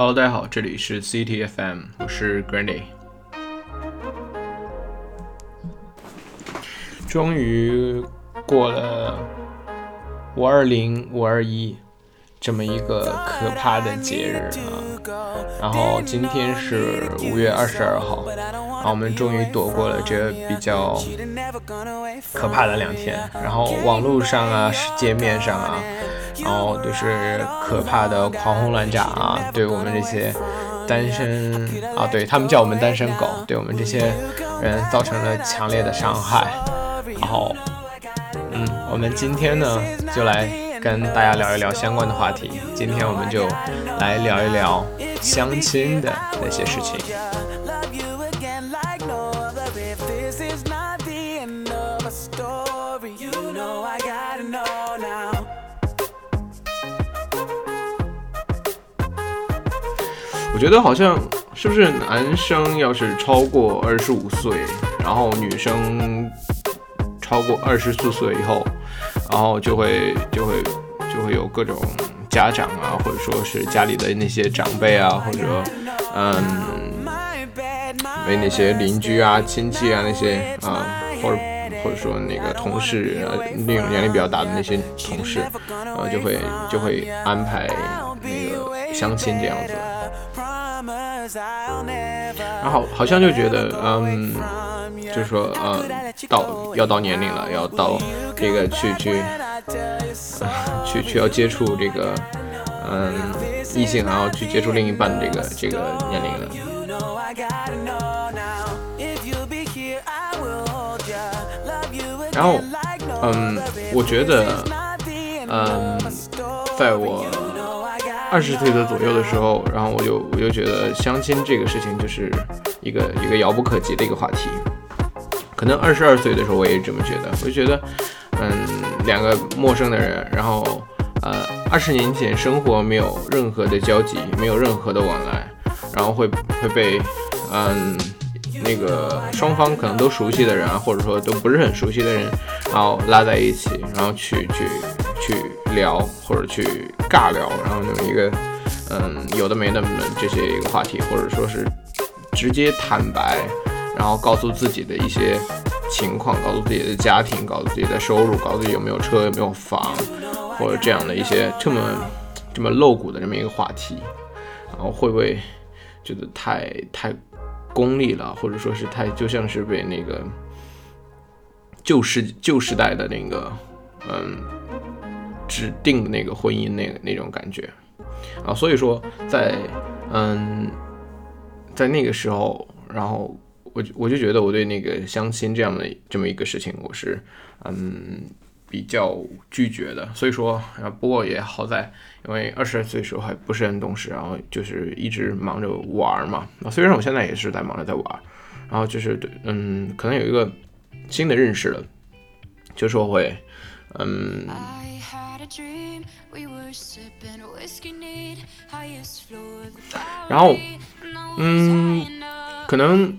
Hello，大家好，这里是 CTFM，我是 Grandy。终于过了五二零、五二一这么一个可怕的节日啊，然后今天是五月二十二号，然后我们终于躲过了这比较可怕的两天，然后网络上啊、界面上啊。然后就是可怕的狂轰乱炸啊，对我们这些单身啊，对他们叫我们单身狗，对我们这些人造成了强烈的伤害。然后，嗯，我们今天呢就来跟大家聊一聊相关的话题。今天我们就来聊一聊相亲的那些事情。觉得好像是不是男生要是超过二十五岁，然后女生超过二十四岁以后，然后就会就会就会有各种家长啊，或者说是家里的那些长辈啊，或者嗯，为那些邻居啊、亲戚啊那些啊，或者或者说那个同事，那种年龄比较大的那些同事，然后就会就会安排那个相亲这样子。然后好像就觉得，嗯，就是说，呃，到要到年龄了，要到这个去 去，去去要接触这个，嗯，异性，然后去接触另一半的这个这个年龄了。然后，嗯，我觉得，嗯，在我。二十岁的左右的时候，然后我就我就觉得相亲这个事情就是一个一个遥不可及的一个话题。可能二十二岁的时候我也这么觉得，我就觉得，嗯，两个陌生的人，然后呃，二十年前生活没有任何的交集，没有任何的往来，然后会会被嗯那个双方可能都熟悉的人啊，或者说都不是很熟悉的人，然后拉在一起，然后去去去。聊或者去尬聊，然后那么一个，嗯，有的没的这些一个话题，或者说是直接坦白，然后告诉自己的一些情况，告诉自己的家庭，告诉自己的收入，告诉自己有没有车有没有房，或者这样的一些这么这么露骨的这么一个话题，然后会不会觉得太太功利了，或者说是太就像是被那个旧时旧时代的那个，嗯。指定的那个婚姻那个那种感觉啊，所以说在嗯，在那个时候，然后我我就觉得我对那个相亲这样的这么一个事情，我是嗯比较拒绝的。所以说啊，不过也好在，因为二十岁时候还不是很懂事，然后就是一直忙着玩嘛。啊，虽然我现在也是在忙着在玩，然后就是对嗯，可能有一个新的认识了，就是我会嗯。然后，嗯，可能，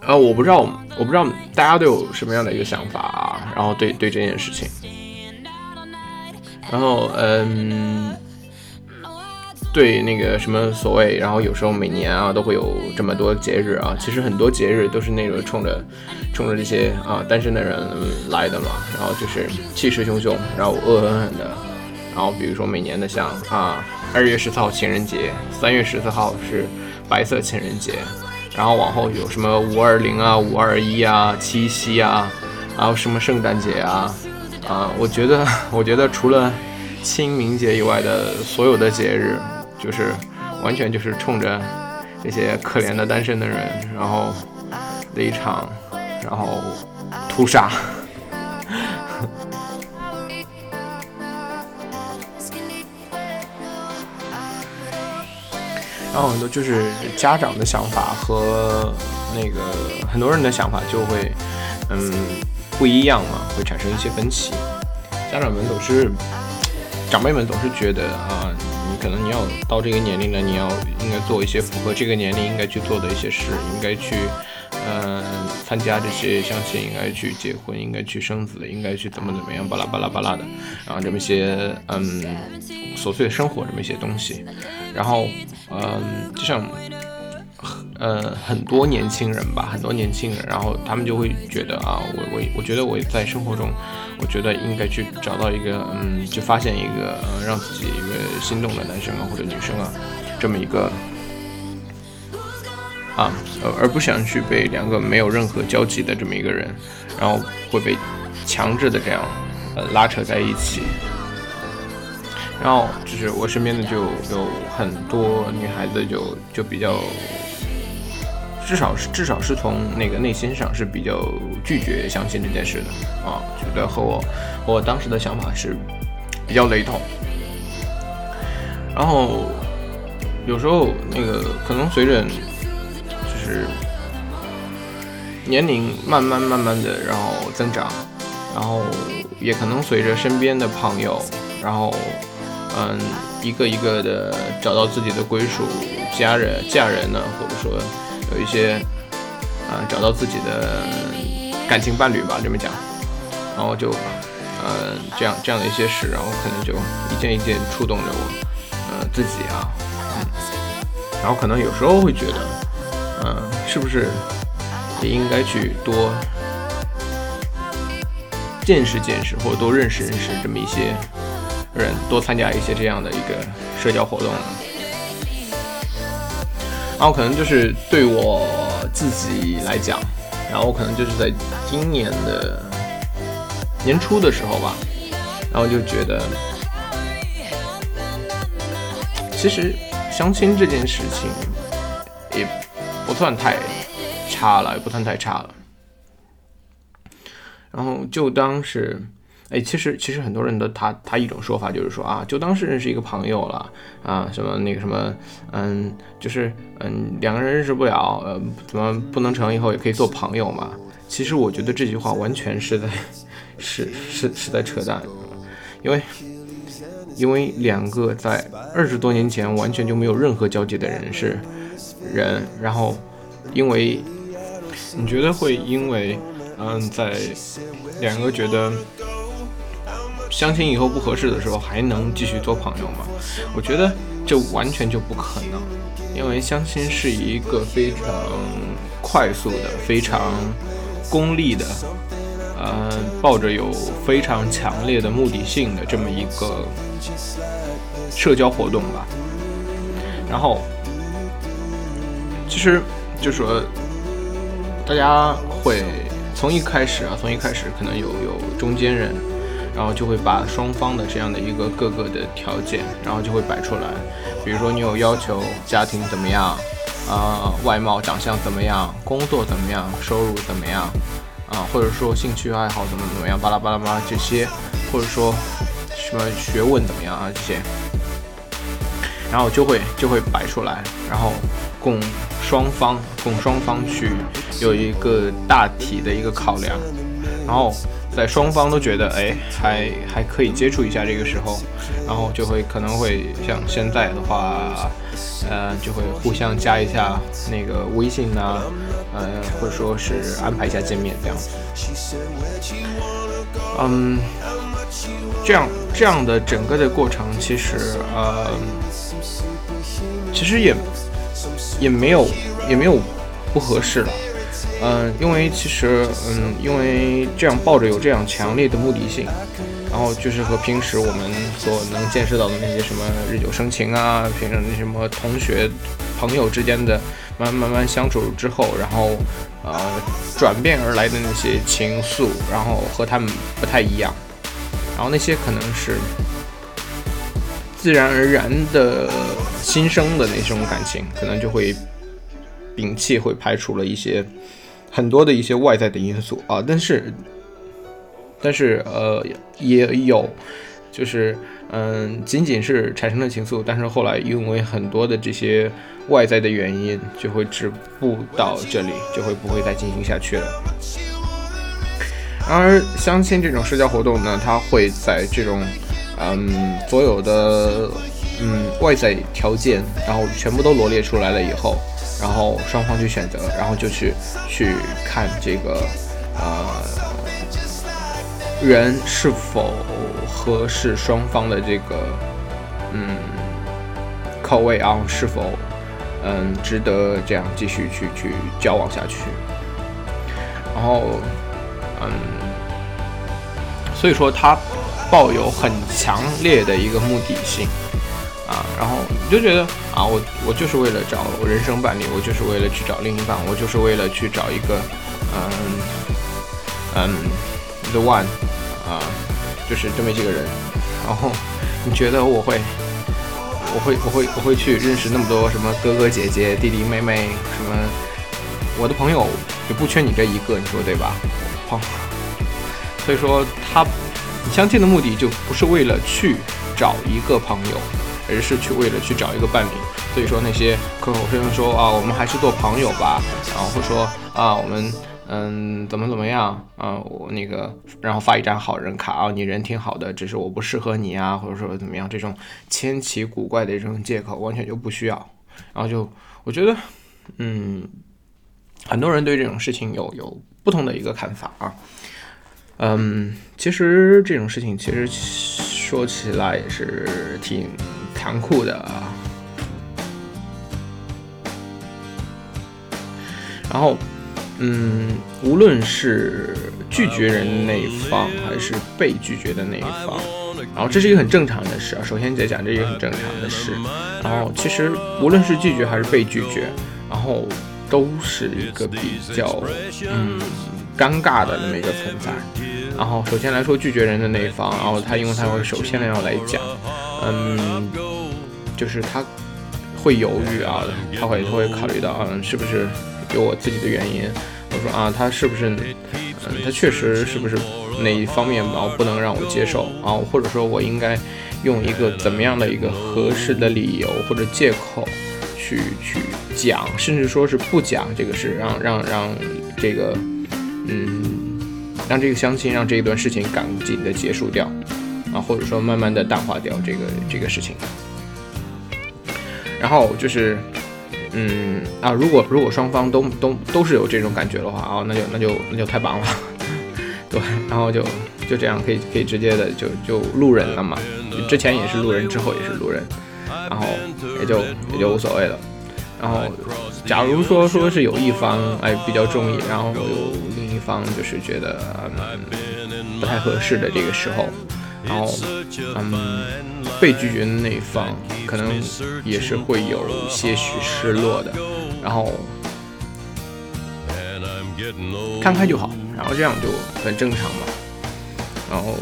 呃，我不知道，我不知道大家都有什么样的一个想法啊。然后对对这件事情，然后嗯，对那个什么所谓，然后有时候每年啊都会有这么多节日啊。其实很多节日都是那种冲着冲着这些啊单身的人来的嘛。然后就是气势汹汹，然后恶狠狠的。然后比如说每年的像啊二月十四号情人节，三月十四号是白色情人节，然后往后有什么五二零啊、五二一啊、七夕啊，还有什么圣诞节啊啊，我觉得我觉得除了清明节以外的所有的节日，就是完全就是冲着这些可怜的单身的人，然后的一场然后屠杀。然后很多就是家长的想法和那个很多人的想法就会，嗯，不一样嘛，会产生一些分歧。家长们总是，长辈们总是觉得啊，可能你要到这个年龄了，你要应该做一些符合这个年龄应该去做的一些事，应该去，嗯，参加这些相亲，应该去结婚，应该去生子，应该去怎么怎么样，巴拉巴拉巴拉的，然后这么一些嗯琐碎的生活这么一些东西，然后嗯，就像呃很多年轻人吧，很多年轻人，然后他们就会觉得啊，我我我觉得我在生活中，我觉得应该去找到一个嗯，就发现一个呃让自己一个心动的男生啊或者女生啊，这么一个。啊，而而不想去被两个没有任何交集的这么一个人，然后会被强制的这样呃拉扯在一起，然后就是我身边的就有很多女孩子就就比较，至少是至少是从那个内心上是比较拒绝相信这件事的啊，觉得和我和我当时的想法是比较雷同，然后有时候那个可能随着就。是年龄慢慢慢慢的，然后增长，然后也可能随着身边的朋友，然后嗯，一个一个的找到自己的归属，家人、嫁人呢，或者说有一些嗯找到自己的感情伴侣吧，这么讲，然后就嗯这样这样的一些事，然后可能就一件一件触动着我，呃自己啊，嗯，然后可能有时候会觉得。嗯，是不是也应该去多见识见识，或者多认识认识这么一些人，多参加一些这样的一个社交活动？然后可能就是对我自己来讲，然后可能就是在今年的年初的时候吧，然后就觉得，其实相亲这件事情也。不算太差了，也不算太差了。然后就当是，哎，其实其实很多人的他他一种说法就是说啊，就当是认识一个朋友了啊，什么那个什么，嗯，就是嗯两个人认识不了，呃，怎么不能成以后也可以做朋友嘛？其实我觉得这句话完全是在是是是在扯淡，因为因为两个在二十多年前完全就没有任何交集的人是。人，然后，因为你觉得会因为，嗯，在两个觉得相亲以后不合适的时候，还能继续做朋友吗？我觉得这完全就不可能，因为相亲是一个非常快速的、非常功利的，呃，抱着有非常强烈的目的性的这么一个社交活动吧，然后。其实，就说大家会从一开始啊，从一开始可能有有中间人，然后就会把双方的这样的一个各个的条件，然后就会摆出来。比如说你有要求家庭怎么样，啊，外貌长相怎么样，工作怎么样，收入怎么样，啊，或者说兴趣爱好怎么怎么样，巴拉巴拉巴拉这些，或者说什么学问怎么样啊这些，然后就会就会摆出来，然后供。双方供双方去有一个大体的一个考量，然后在双方都觉得哎还还可以接触一下这个时候，然后就会可能会像现在的话，呃就会互相加一下那个微信呐，呃或者说是安排一下见面这样子。嗯，这样这样的整个的过程其实呃其实也。也没有，也没有不合适了，嗯，因为其实，嗯，因为这样抱着有这样强烈的目的性，然后就是和平时我们所能见识到的那些什么日久生情啊，平时那什么同学、朋友之间的慢慢慢相处之后，然后呃转变而来的那些情愫，然后和他们不太一样，然后那些可能是。自然而然的新生的那种感情，可能就会摒弃，会排除了一些很多的一些外在的因素啊。但是，但是呃，也有就是嗯，仅仅是产生了情愫，但是后来因为很多的这些外在的原因，就会止步到这里，就会不会再进行下去了。而相亲这种社交活动呢，它会在这种。嗯，所有的嗯外在条件，然后全部都罗列出来了以后，然后双方去选择，然后就去去看这个呃人是否合适双方的这个嗯口味啊，是否嗯值得这样继续去去交往下去，然后嗯，所以说他抱有很强烈的一个目的性。啊，然后你就觉得啊，我我就是为了找人生伴侣，我就是为了去找另一半，我就是为了去找一个，嗯嗯，the one，啊，就是这么几个人。然后你觉得我会，我会，我会，我会去认识那么多什么哥哥姐姐、弟弟妹妹，什么我的朋友也不缺你这一个，你说对吧？好，所以说他你相亲的目的就不是为了去找一个朋友。而是去为了去找一个伴侣，所以说那些口口声声说啊，我们还是做朋友吧，然后或说啊，我们嗯怎么怎么样啊，我那个然后发一张好人卡啊，你人挺好的，只是我不适合你啊，或者说怎么样，这种千奇古怪的这种借口完全就不需要。然后就我觉得，嗯，很多人对这种事情有有不同的一个看法啊。嗯，其实这种事情其实说起来也是挺。残酷的，然后，嗯，无论是拒绝人那一方，还是被拒绝的那一方，然后这是一个很正常的事啊。首先在讲，这也很正常的事。然后，其实无论是拒绝还是被拒绝，然后都是一个比较嗯尴尬的那么一个存在。然后，首先来说拒绝人的那一方，然后他因为他会首先要来讲，嗯。就是他会犹豫啊，他会他会考虑到，嗯，是不是有我自己的原因？我说啊，他是不是，嗯，他确实是不是哪一方面然后不能让我接受啊？或者说我应该用一个怎么样的一个合适的理由或者借口去去讲，甚至说是不讲这个事，让让让这个，嗯，让这个相亲，让这一段事情赶紧的结束掉啊，或者说慢慢的淡化掉这个这个事情。然后就是，嗯啊，如果如果双方都都都是有这种感觉的话啊，那就那就那就太棒了，对，然后就就这样可以可以直接的就就路人了嘛，之前也是路人，之后也是路人，然后也就也就无所谓了。然后假如说说是有一方哎比较中意，然后有另一方就是觉得嗯不太合适的这个时候。然后，嗯，被拒绝的那一方可能也是会有些许失落的，然后看开就好，然后这样就很正常嘛。然后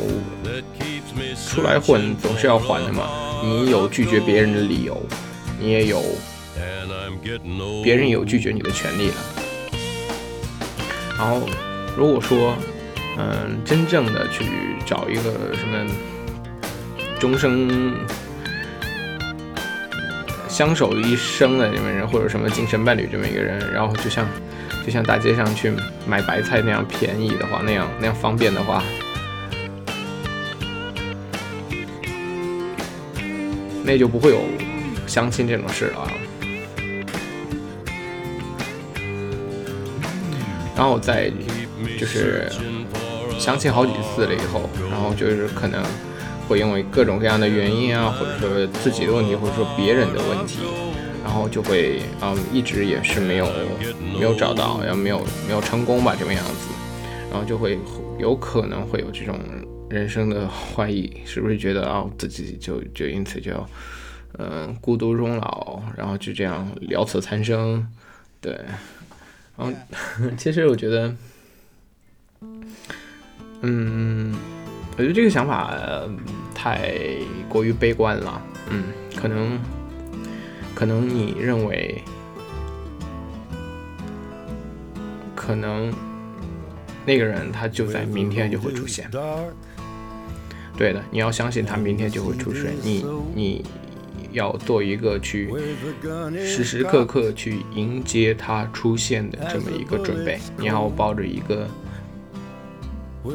出来混总是要还的嘛，你有拒绝别人的理由，你也有别人有拒绝你的权利了。然后如果说。嗯，真正的去找一个什么终生相守一生的这么人，或者什么精神伴侣这么一个人，然后就像就像大街上去买白菜那样便宜的话，那样那样方便的话，那就不会有相亲这种事了。然后再就是。相亲好几次了以后，然后就是可能会因为各种各样的原因啊，或者说自己的问题，或者说别人的问题，然后就会嗯一直也是没有没有找到，也没有没有成功吧这个样子，然后就会有可能会有这种人生的怀疑，是不是觉得啊自己就就因此就嗯孤独终老，然后就这样了此残生，对，然后 其实我觉得。嗯，我觉得这个想法太过于悲观了。嗯，可能，可能你认为，可能那个人他就在明天就会出现。对的，你要相信他明天就会出现。你，你要做一个去时时刻刻去迎接他出现的这么一个准备。你要抱着一个。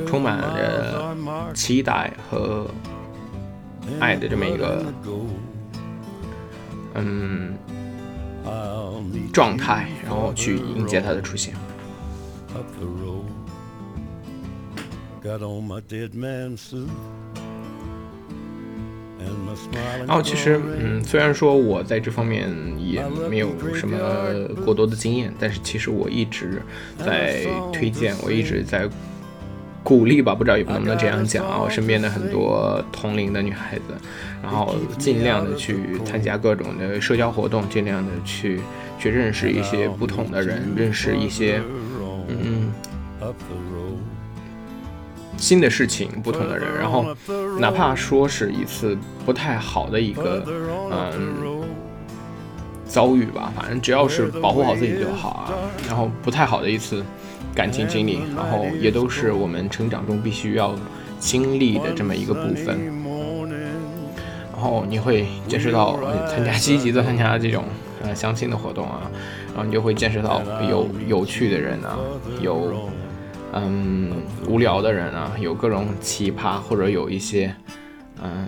充满着期待和爱的这么一个，嗯，状态，然后去迎接他的出现。然后其实，嗯，虽然说我在这方面也没有什么过多的经验，但是其实我一直在推荐，我一直在鼓励吧，不知道能不能这样讲啊。我身边的很多同龄的女孩子，然后尽量的去参加各种的社交活动，尽量的去去认识一些不同的人，认识一些，嗯。新的事情，不同的人，然后哪怕说是一次不太好的一个嗯遭遇吧，反正只要是保护好自己就好啊。然后不太好的一次感情经历，然后也都是我们成长中必须要经历的这么一个部分。然后你会见识到参加积极的参加这种呃相亲的活动啊，然后你就会见识到有有趣的人啊，有。嗯，无聊的人啊，有各种奇葩，或者有一些，嗯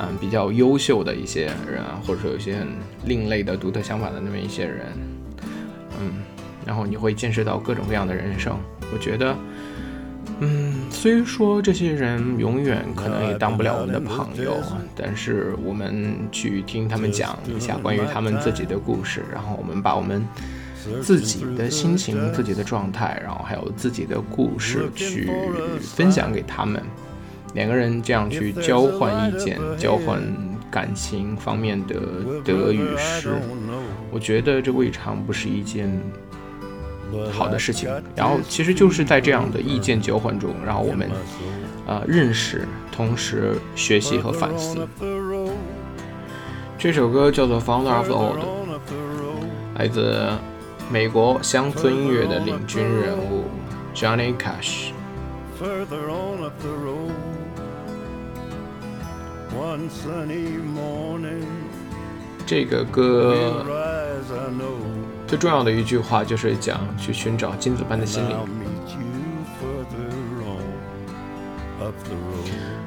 嗯，比较优秀的一些人啊，或者说有些很另类的独特想法的那么一些人，然后你会见识到各种各样的人生。我觉得，嗯，虽说这些人永远可能也当不了我们的朋友，但是我们去听他们讲一下关于他们自己的故事，然后我们把我们。自己的心情、自己的状态，然后还有自己的故事去分享给他们，两个人这样去交换意见、交换感情方面的得与失，我觉得这未尝不是一件好的事情。然后其实就是在这样的意见交换中，然后我们啊认识，同时学习和反思。这首歌叫做《Founder of the Old》，来自。美国乡村音乐的领军人物 Johnny Cash。这个歌最重要的一句话就是讲去寻找金子般的心灵。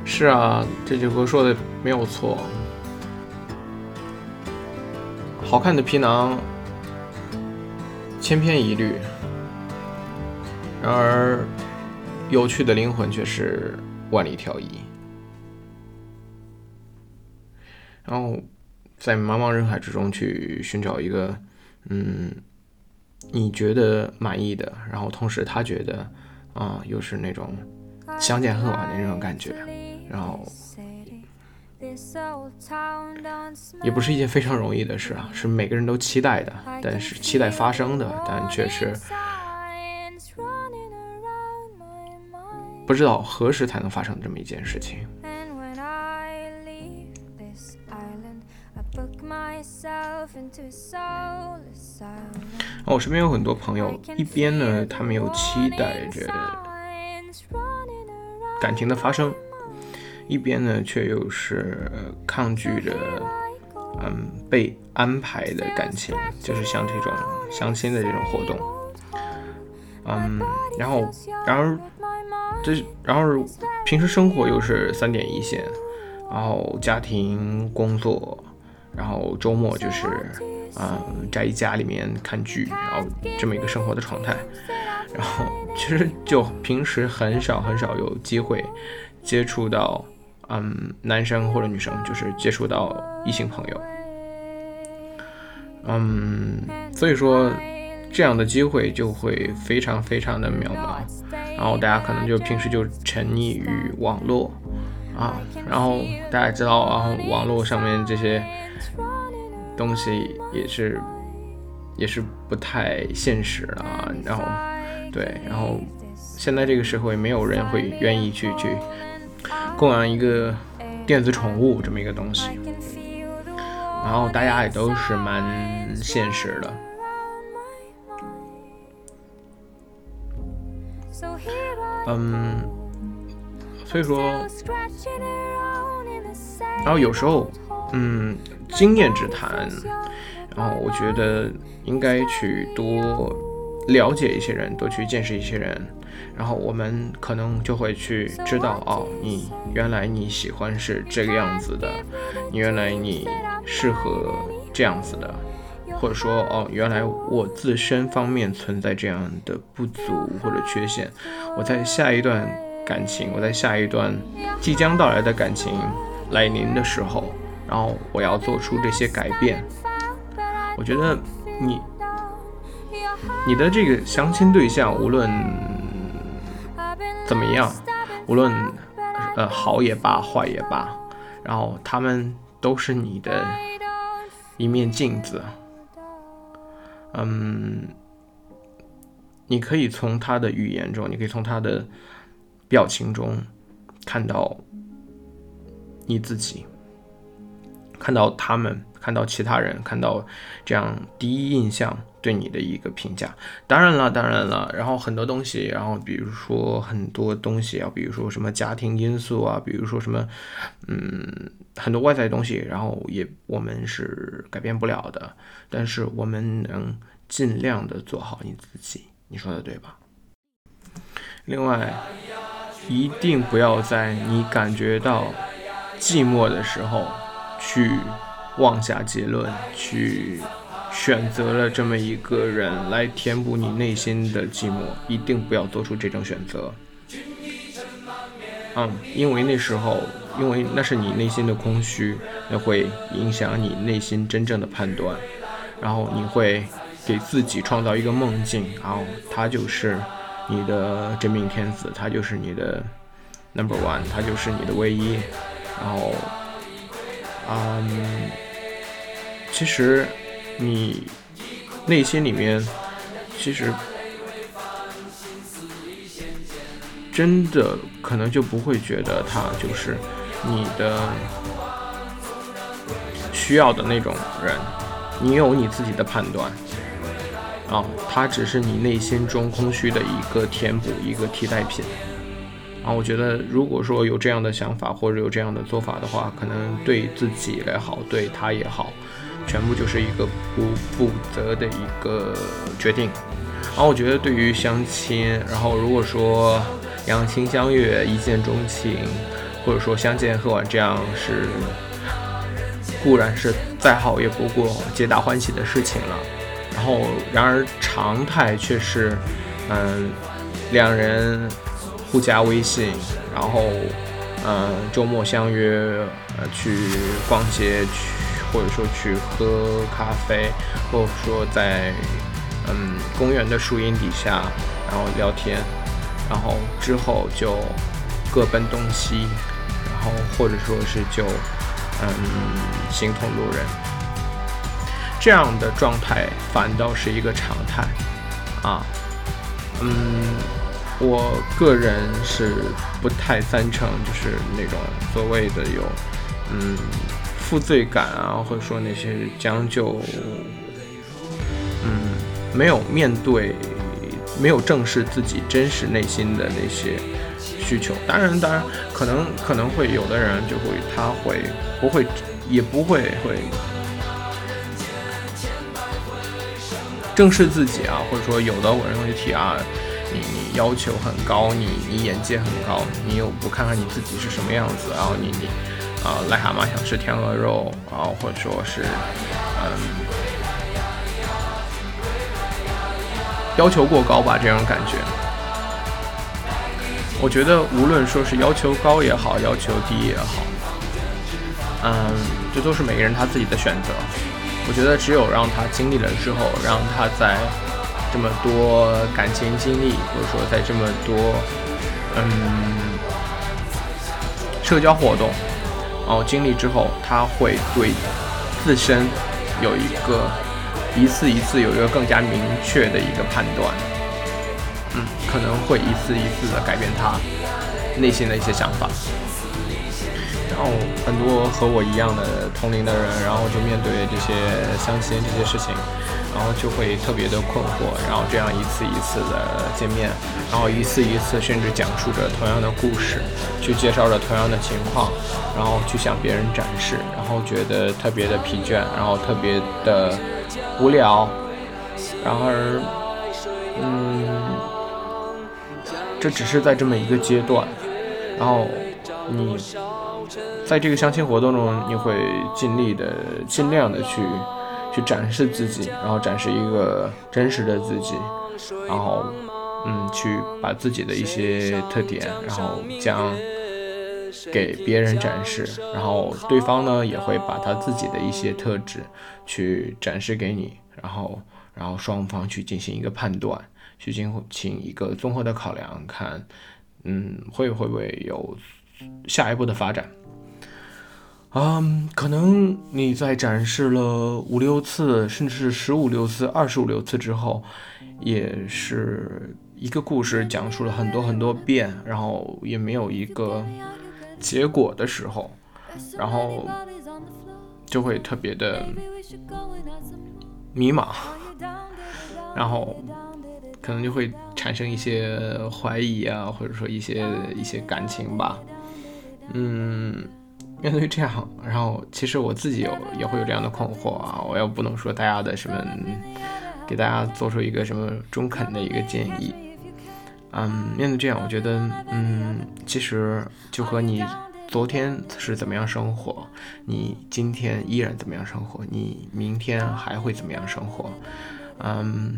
是啊，这句歌说的没有错。好看的皮囊。千篇一律，然而有趣的灵魂却是万里挑一。然后在茫茫人海之中去寻找一个，嗯，你觉得满意的，然后同时他觉得，啊，又是那种相见恨晚的那种感觉，然后。也不是一件非常容易的事啊，是每个人都期待的，但是期待发生的，但却是不知道何时才能发生这么一件事情。我身边有很多朋友，一边呢，他们又期待着感情的发生。一边呢，却又是抗拒着，嗯，被安排的感情，就是像这种相亲的这种活动，嗯，然后，然而，这，然后平时生活又是三点一线，然后家庭工作，然后周末就是，嗯，宅家里面看剧，然后这么一个生活的状态，然后其实就平时很少很少有机会接触到。嗯，男生或者女生就是接触到异性朋友，嗯，所以说这样的机会就会非常非常的渺茫，然后大家可能就平时就沉溺于网络啊，然后大家知道，然后网络上面这些东西也是也是不太现实的啊，然后对，然后现在这个社会没有人会愿意去去。供养一个电子宠物这么一个东西，然后大家也都是蛮现实的，嗯，所以说，然后有时候，嗯，经验之谈，然后我觉得应该去多了解一些人，多去见识一些人。然后我们可能就会去知道哦，你原来你喜欢是这个样子的，你原来你适合这样子的，或者说哦，原来我自身方面存在这样的不足或者缺陷，我在下一段感情，我在下一段即将到来的感情来临的时候，然后我要做出这些改变。我觉得你你的这个相亲对象无论怎么样，无论呃好也罢，坏也罢，然后他们都是你的一面镜子。嗯，你可以从他的语言中，你可以从他的表情中看到你自己，看到他们，看到其他人，看到这样第一印象对你的一个评价。当然了，当然了，然后很多东西，然后比如说很多东西啊，比如说什么家庭因素啊，比如说什么，嗯，很多外在的东西，然后也我们是改变不了的。但是我们能尽量的做好你自己，你说的对吧？另外，一定不要在你感觉到寂寞的时候去妄下结论，去选择了这么一个人来填补你内心的寂寞，一定不要做出这种选择。嗯，因为那时候，因为那是你内心的空虚，那会影响你内心真正的判断。然后你会给自己创造一个梦境，然后他就是你的真命天子，他就是你的 number one，他就是你的唯一。然后，嗯，其实你内心里面其实真的可能就不会觉得他就是你的需要的那种人。你有你自己的判断，啊，它只是你内心中空虚的一个填补，一个替代品。啊，我觉得如果说有这样的想法或者有这样的做法的话，可能对自己也好，对他也好，全部就是一个不负责的一个决定。然后我觉得对于相亲，然后如果说两情相悦、一见钟情，或者说相见恨晚，这样是。固然是再好也不过皆大欢喜的事情了，然后然而常态却是，嗯，两人互加微信，然后嗯周末相约呃去逛街去，或者说去喝咖啡，或者说在嗯公园的树荫底下然后聊天，然后之后就各奔东西，然后或者说是就。嗯，形同路人，这样的状态反倒是一个常态啊。嗯，我个人是不太赞成，就是那种所谓的有嗯负罪感啊，或者说那些将就，嗯，没有面对，没有正视自己真实内心的那些。需求，当然，当然，可能可能会有的人就会，他会不会，也不会会正视自己啊，或者说有的人会提啊，你你要求很高，你你眼界很高，你又不看看你自己是什么样子，然后你你啊癞蛤蟆想吃天鹅肉啊，或者说是嗯要求过高吧，这种感觉。我觉得无论说是要求高也好，要求低也好，嗯，这都是每个人他自己的选择。我觉得只有让他经历了之后，让他在这么多感情经历，或者说在这么多嗯社交活动，然后经历之后，他会对自身有一个一次一次有一个更加明确的一个判断。嗯，可能会一次一次的改变他内心的一些想法，然后很多和我一样的同龄的人，然后就面对这些相亲这些事情，然后就会特别的困惑，然后这样一次一次的见面，然后一次一次甚至讲述着同样的故事，去介绍着同样的情况，然后去向别人展示，然后觉得特别的疲倦，然后特别的无聊，然而，嗯。这只是在这么一个阶段，然后你在这个相亲活动中，你会尽力的、尽量的去去展示自己，然后展示一个真实的自己，然后嗯，去把自己的一些特点，然后将给别人展示，然后对方呢也会把他自己的一些特质去展示给你，然后然后双方去进行一个判断，去进行一个综合的考量，看嗯会会不会有下一步的发展。嗯，可能你在展示了五六次，甚至是十五六次、二十五六次之后，也是一个故事讲述了很多很多遍，然后也没有一个结果的时候，然后就会特别的迷茫，然后可能就会产生一些怀疑啊，或者说一些一些感情吧，嗯。面对这样，然后其实我自己有也会有这样的困惑啊，我又不能说大家的什么，给大家做出一个什么中肯的一个建议。嗯，面对这样，我觉得，嗯，其实就和你昨天是怎么样生活，你今天依然怎么样生活，你明天还会怎么样生活，嗯，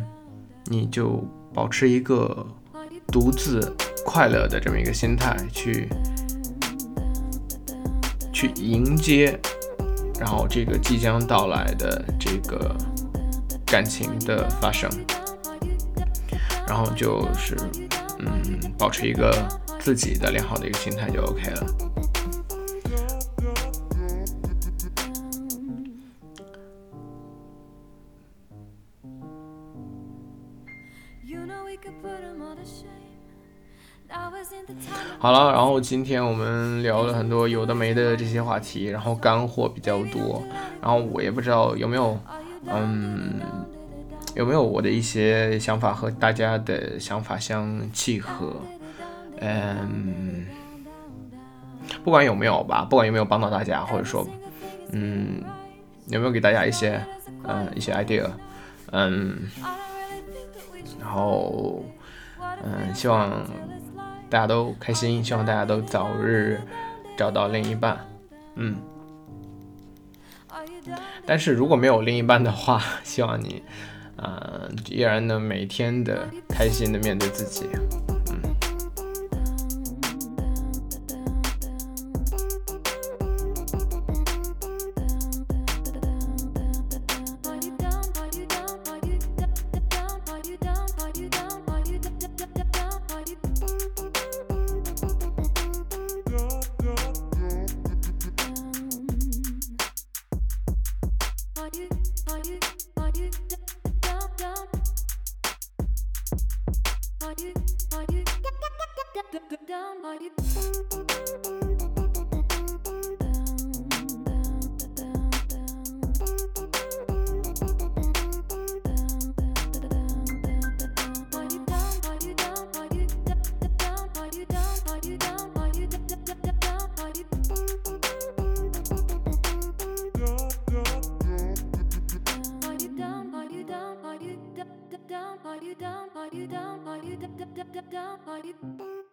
你就保持一个独自快乐的这么一个心态去。去迎接，然后这个即将到来的这个感情的发生，然后就是嗯，保持一个自己的良好的一个心态就 OK 了。好了，然后今天我们聊了很多有的没的这些话题，然后干货比较多，然后我也不知道有没有，嗯，有没有我的一些想法和大家的想法相契合，嗯，不管有没有吧，不管有没有帮到大家，或者说，嗯，有没有给大家一些，嗯，一些 idea，嗯，然后，嗯，希望。大家都开心，希望大家都早日找到另一半，嗯。但是如果没有另一半的话，希望你，啊，依然能每天的开心的面对自己。Down? Are you down? Are you down? Are you down? Are you